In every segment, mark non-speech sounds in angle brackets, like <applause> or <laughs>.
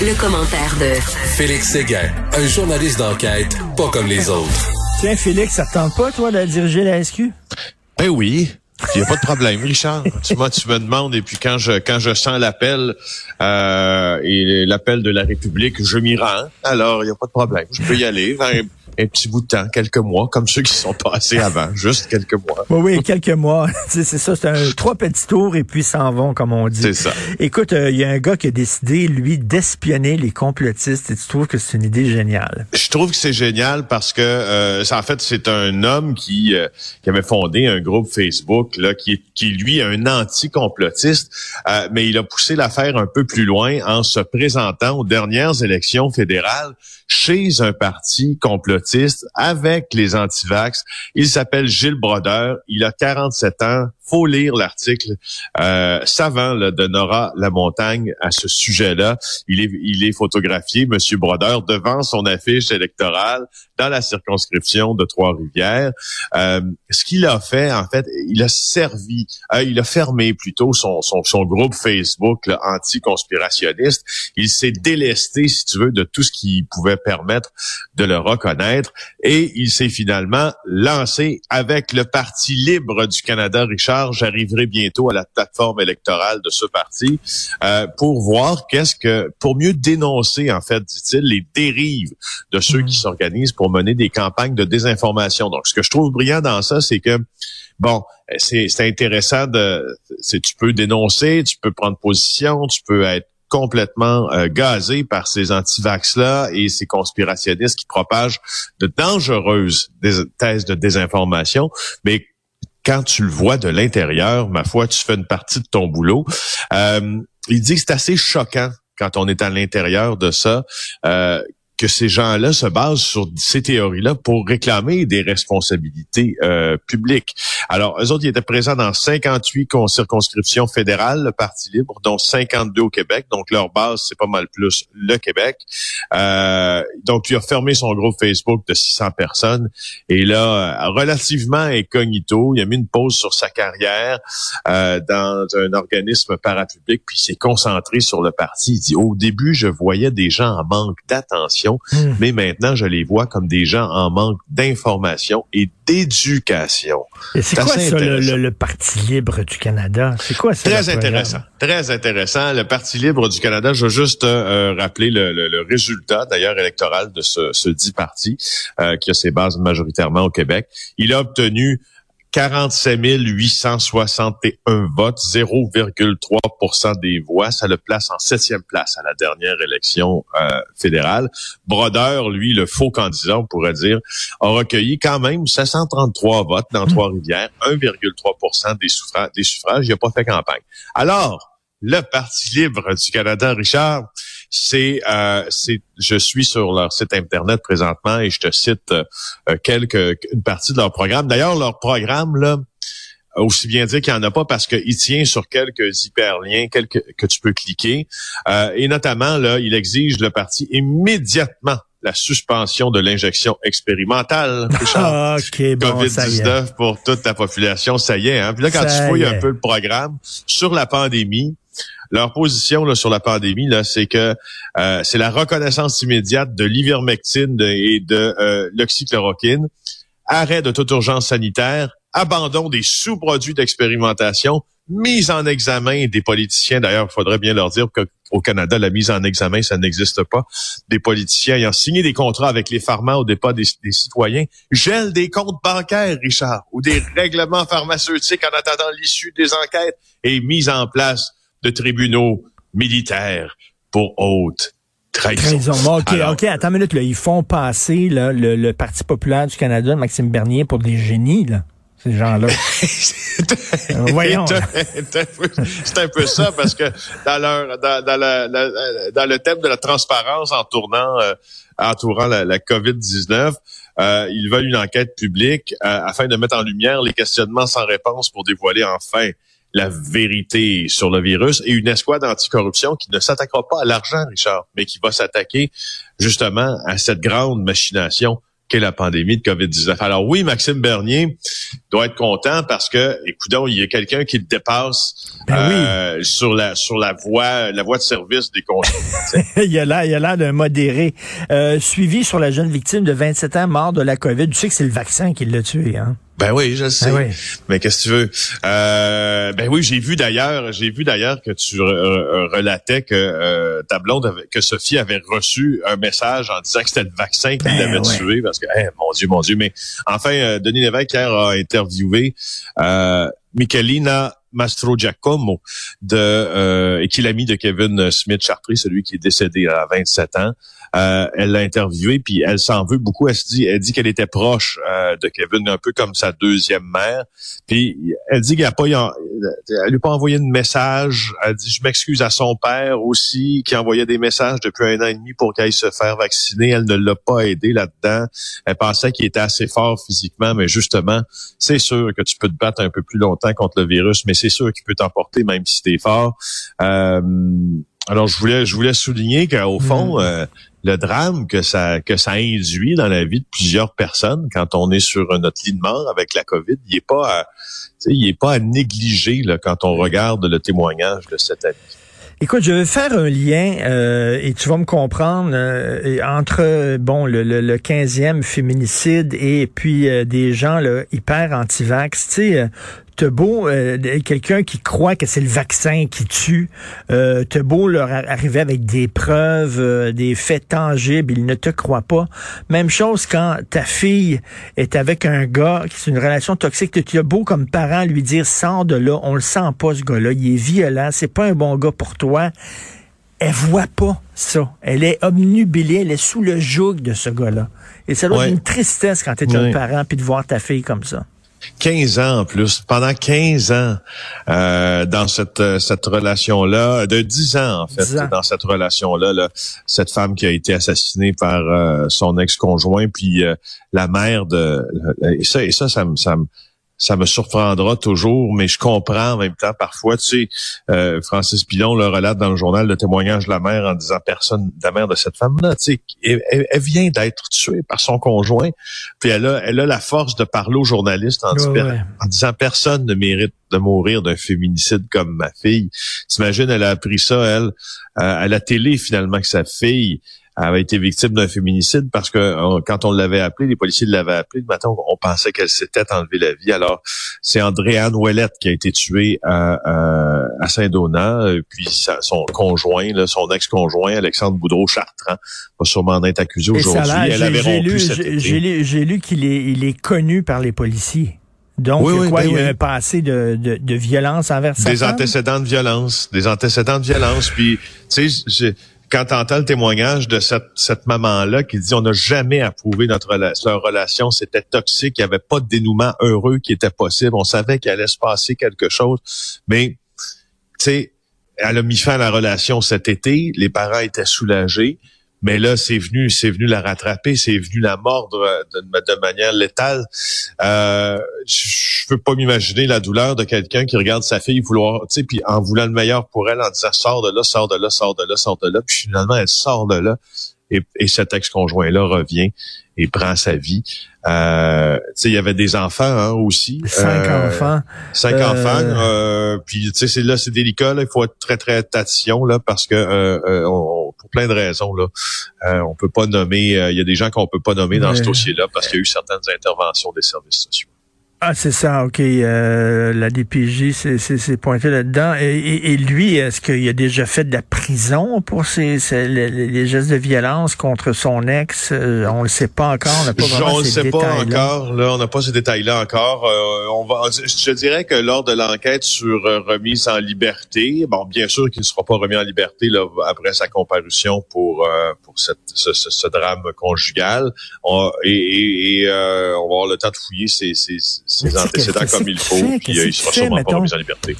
Le, commentaire de Félix Séguin, un journaliste d'enquête pas comme les autres. Tiens, Félix, ça te tente pas, toi, de diriger la SQ? Ben oui. Il n'y a pas de problème, Richard. <laughs> tu, moi, tu me demandes, et puis quand je quand je sens l'appel euh, et l'appel de la République, je m'y rends. Alors, il n'y a pas de problème. Je peux y aller un petit bout de temps, quelques mois, comme ceux qui sont passés avant, juste quelques mois. Oui, oui, quelques mois. <laughs> c'est ça, c'est un trois petits tours et puis s'en vont, comme on dit. C'est ça. Écoute, il euh, y a un gars qui a décidé, lui, d'espionner les complotistes et tu trouves que c'est une idée géniale? Je trouve que c'est génial parce que, euh, en fait, c'est un homme qui, euh, qui avait fondé un groupe Facebook, là, qui, qui lui, est un anti-complotiste, euh, mais il a poussé l'affaire un peu plus loin en se présentant aux dernières élections fédérales chez un parti complotiste avec les antivax. Il s'appelle Gilles Brodeur. Il a 47 ans faut lire l'article euh, savant de Nora Lamontagne à ce sujet-là. Il est, il est photographié, Monsieur Brodeur, devant son affiche électorale dans la circonscription de Trois-Rivières. Euh, ce qu'il a fait, en fait, il a servi, euh, il a fermé plutôt son, son, son groupe Facebook anti-conspirationniste. Il s'est délesté, si tu veux, de tout ce qui pouvait permettre de le reconnaître et il s'est finalement lancé avec le Parti libre du Canada, Richard j'arriverai bientôt à la plateforme électorale de ce parti euh, pour voir qu'est-ce que, pour mieux dénoncer, en fait, dit-il, les dérives de ceux qui mmh. s'organisent pour mener des campagnes de désinformation. Donc, ce que je trouve brillant dans ça, c'est que bon, c'est intéressant de, tu peux dénoncer, tu peux prendre position, tu peux être complètement euh, gazé par ces antivax-là et ces conspirationnistes qui propagent de dangereuses thèses de désinformation, mais quand tu le vois de l'intérieur, ma foi, tu fais une partie de ton boulot. Euh, il dit que c'est assez choquant quand on est à l'intérieur de ça, euh, que ces gens-là se basent sur ces théories-là pour réclamer des responsabilités euh, publiques. Alors, eux autres, ils étaient présents dans 58 circonscriptions fédérales, le Parti libre, dont 52 au Québec. Donc, leur base, c'est pas mal plus le Québec. Euh, donc, il a fermé son groupe Facebook de 600 personnes. Et là, euh, relativement incognito, il a mis une pause sur sa carrière euh, dans un organisme parapublic, puis il s'est concentré sur le parti. Il dit, au début, je voyais des gens en manque d'attention Hmm. mais maintenant, je les vois comme des gens en manque d'information et d'éducation. C'est quoi ça, le, Parti libre du Canada? C'est quoi ça? Très intéressant. Très intéressant. Le Parti libre du Canada, je veux juste euh, rappeler le, résultat, d'ailleurs, électoral de ce, ce dit parti, euh, qui a ses bases majoritairement au Québec. Il a obtenu 47 861 votes, 0,3% des voix. Ça le place en septième place à la dernière élection euh, fédérale. Brodeur, lui, le faux candidat, on pourrait dire, a recueilli quand même 733 votes dans hmm. Trois-Rivières, 1,3 des. Des suffrages. Il n'a pas fait campagne. Alors, le Parti libre du Canada, Richard, c'est, euh, c'est, je suis sur leur site internet présentement et je te cite euh, quelques, une partie de leur programme. D'ailleurs, leur programme là, aussi bien dire qu'il n'y en a pas parce qu'il tient sur quelques hyperliens quelques, que tu peux cliquer. Euh, et notamment, là, il exige le parti immédiatement la suspension de l'injection expérimentale <laughs> ah, COVID-19 pour toute la population. Ça y est. Hein? Puis là, quand tu fouilles un peu le programme sur la pandémie, leur position là, sur la pandémie, là, c'est que euh, c'est la reconnaissance immédiate de l'ivermectine et de euh, l'oxychloroquine, arrêt de toute urgence sanitaire, abandon des sous-produits d'expérimentation, mise en examen des politiciens. D'ailleurs, il faudrait bien leur dire qu'au Canada, la mise en examen, ça n'existe pas. Des politiciens ayant signé des contrats avec les pharma au départ des, des citoyens, gèlent des comptes bancaires, Richard, ou des règlements pharmaceutiques en attendant l'issue des enquêtes et mise en place de tribunaux militaires pour haute trahison. OK, OK, attends une minute. Là. Ils font passer là, le, Parti populaire du Canada, Maxime Bernier, pour des génies, là ces gens-là. <laughs> Voyons. C'est un peu ça parce que dans leur dans, dans, dans le thème de la transparence en tournant euh, entourant la, la COVID-19, euh, ils veulent une enquête publique euh, afin de mettre en lumière les questionnements sans réponse pour dévoiler enfin la vérité sur le virus et une escouade anticorruption qui ne s'attaquera pas à l'argent, Richard, mais qui va s'attaquer justement à cette grande machination qu'est la pandémie de COVID-19. Alors oui, Maxime Bernier doit être content parce que, écoute, il y a quelqu'un qui le dépasse Ben euh, sur la sur la voie la voie de service des consommateurs. <laughs> il y a l'air, il y a l'air d'un modéré. Euh, suivi sur la jeune victime de 27 ans mort de la COVID. Tu sais que c'est le vaccin qui l'a tué, hein? Ben oui, je sais. Ben oui. Mais qu'est-ce que tu veux? Euh, Ben oui, j'ai vu d'ailleurs, j'ai vu d'ailleurs que tu re- relatais que euh, ta blonde, avait- que Sophie avait reçu un message en disant que c'était le vaccin qui Ben l'avait ouais. tué parce que, eh, mon Dieu, mon Dieu. Mais enfin, euh, Denis Lévesque hier a interviewé euh, Michelina Mastro Giacomo de euh, et qui est l'ami de Kevin Smith Chartré, celui qui est décédé à 27 ans. Euh, elle l'a interviewé, puis elle s'en veut beaucoup. Elle se dit, elle dit qu'elle était proche euh, de Kevin, un peu comme sa deuxième mère. Puis elle dit qu'elle a pas, elle lui a pas envoyé de message. Elle dit, je m'excuse à son père aussi, qui envoyait des messages depuis un an et demi pour qu'elle se faire vacciner. Elle ne l'a pas aidé là-dedans. Elle pensait qu'il était assez fort physiquement, mais justement, c'est sûr que tu peux te battre un peu plus longtemps contre le virus, mais c'est sûr qu'il peut t'emporter même si t'es fort. Euh, alors je voulais, je voulais souligner qu'au fond, Mm. euh, le drame que ça que ça induit dans la vie de plusieurs personnes quand on est sur notre lit de mort avec la COVID, il est pas à, il est pas à négliger là, quand on regarde le témoignage de cet ami. Écoute, je vais faire un lien euh, et tu vas me comprendre euh, entre bon le, le, le 15e féminicide et puis euh, des gens là, hyper anti-vax. Tu sais, t'as beau euh, quelqu'un qui croit que c'est le vaccin qui tue, euh, t'as beau leur ar- arriver avec des preuves, euh, des faits tangibles, ils ne te croient pas. Même chose quand ta fille est avec un gars qui c'est une relation toxique, tu as beau comme parent lui dire sors de là, on le sent pas ce gars-là, il est violent, c'est pas un bon gars pour toi. Elle voit pas ça. Elle est obnubilée, elle est sous le joug de ce gars-là. Et ça doit Ouais. être une tristesse quand tu es un parent puis de voir ta fille comme ça. 15 ans en plus, pendant 15 ans euh, dans cette euh, cette relation là, de 10 ans en fait 10 ans. dans cette relation là, là, cette femme qui a été assassinée par euh, son ex-conjoint puis euh, la mère de et ça et ça ça me ça me ça me surprendra toujours, mais je comprends en même temps parfois. Tu sais, euh, Francis Pilon le relate dans le journal le témoignage de la mère en disant personne, la mère de cette femme-là, tu sais, elle, vient d'être tuée par son conjoint, puis elle a, elle a la force de parler aux journalistes en, Ouais, disant- ouais. en disant personne ne mérite de mourir d'un féminicide comme ma fille. T'imagines, elle a appris ça, elle, euh, à la télé finalement, que sa fille avait été victime d'un féminicide parce que euh, quand on l'avait appelé, les policiers l'avaient appelé le matin, on, on pensait qu'elle s'était enlevé la vie. Alors, c'est Andréane Ouellette qui a été tuée à, à, à Saint-Donat, euh, puis sa- son conjoint, là, son ex-conjoint, Alexandre Boudreau-Chartrand, va sûrement en être accusé aujourd'hui. Elle j'ai- avait j'ai rompu lu, j'ai- lu, j'ai lu qu'il est, il est connu par les policiers. Donc, Oui, oui, quoi, ben il y a oui. un passé de, de, de violence envers sa des femme? antécédents de violence, des antécédents de violence. Puis, tu sais, quand t'entends le témoignage de cette, cette maman-là qui dit on n'a jamais approuvé notre leur relation, c'était toxique, il n'y avait pas de dénouement heureux qui était possible, on savait qu'il allait se passer quelque chose, mais tu sais, elle a mis fin à la relation cet été, les parents étaient soulagés. Mais là, c'est venu, c'est venu la rattraper, c'est venu la mordre euh, de, de manière létale. Euh, je peux pas m'imaginer la douleur de quelqu'un qui regarde sa fille vouloir, tu sais, puis en voulant le meilleur pour elle, en disant sors de là, sors de là, sors de là, sors de là, puis finalement elle sort de là et, et cet ex-conjoint-là revient et prend sa vie. Euh, tu sais, il y avait des enfants hein, aussi. Cinq Euh, enfants. Cinq Euh, enfants. Euh, puis tu sais, c'est là, c'est délicat. Là, il faut être très très attention là parce que on- pour plein de raisons là, euh, on peut pas nommer. euh, Il y a des gens qu'on peut pas nommer dans ce dossier-là parce qu'il y a eu certaines interventions des services sociaux. Ah, c'est ça, OK. Euh, la DPJ s'est- s'est s'est pointé là-dedans. Et, et- et lui, est-ce qu'il a déjà fait de la prison pour ses, ses- les, les gestes de violence contre son ex? Euh, on le sait pas encore. On n'a pas vraiment on ne ces sait pas encore. Là, on n'a pas ces détails-là encore. Euh, on va. Je dirais que lors de l'enquête sur euh, remise en liberté, bon, bien sûr qu'il ne sera pas remis en liberté là, après sa comparution pour euh, pour cette, ce, ce- ce drame conjugal. On- et euh, on va avoir le temps de fouiller ses, ses, ses antécédents comme il faut. Puis euh, il sera sûrement pas remis en liberté.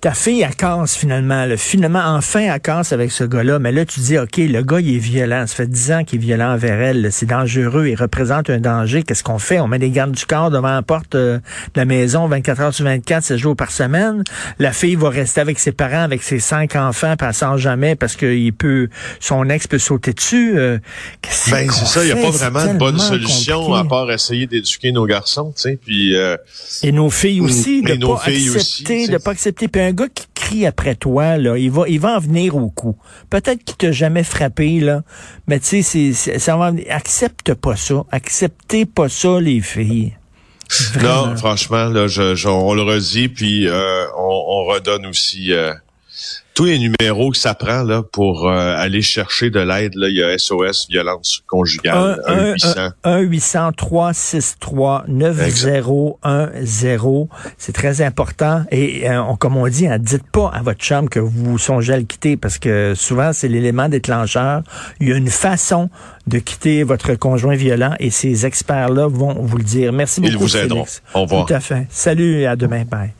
Ta fille, elle casse finalement. Là. Finalement, enfin, elle casse avec ce gars-là. Mais là, tu dis, OK, le gars, il est violent. Ça fait dix ans qu'il est violent envers elle. C'est dangereux. Il représente un danger. Qu'est-ce qu'on fait? On met des gardes du corps devant la porte euh, de la maison 24 heures sur 24, 7 jours par semaine. La fille va rester avec ses parents, avec ses cinq enfants, passant jamais parce que il peut, son ex peut sauter dessus. Euh, ben, c'est ça. Il n'y a pas vraiment de bonne solution à part essayer d'éduquer nos garçons, tu sais. Puis, euh, Et nos filles aussi. de pas accepter, de pas accepter un gars qui crie après toi, là, il va, il va en venir au coup. Peut-être qu'il t'a jamais frappé, là, mais tu sais, ça va, accepte pas ça. Acceptez pas ça, les filles. Non, franchement, là, je, on le redit, puis euh, on, redonne aussi euh, tous les numéros que ça prend là pour euh, aller chercher de l'aide. Là, il y a SOS violence conjugale 1 800 1 800 363 9010. C'est très important et euh, comme on dit, hein, dites pas à votre chambre que vous songez à le quitter parce que souvent c'est l'élément déclencheur. Il y a une façon de quitter votre conjoint violent et ces experts là vont vous le dire. Merci beaucoup. Ils vous aideront. Au revoir. Tout à fait. Salut et à demain. Bye.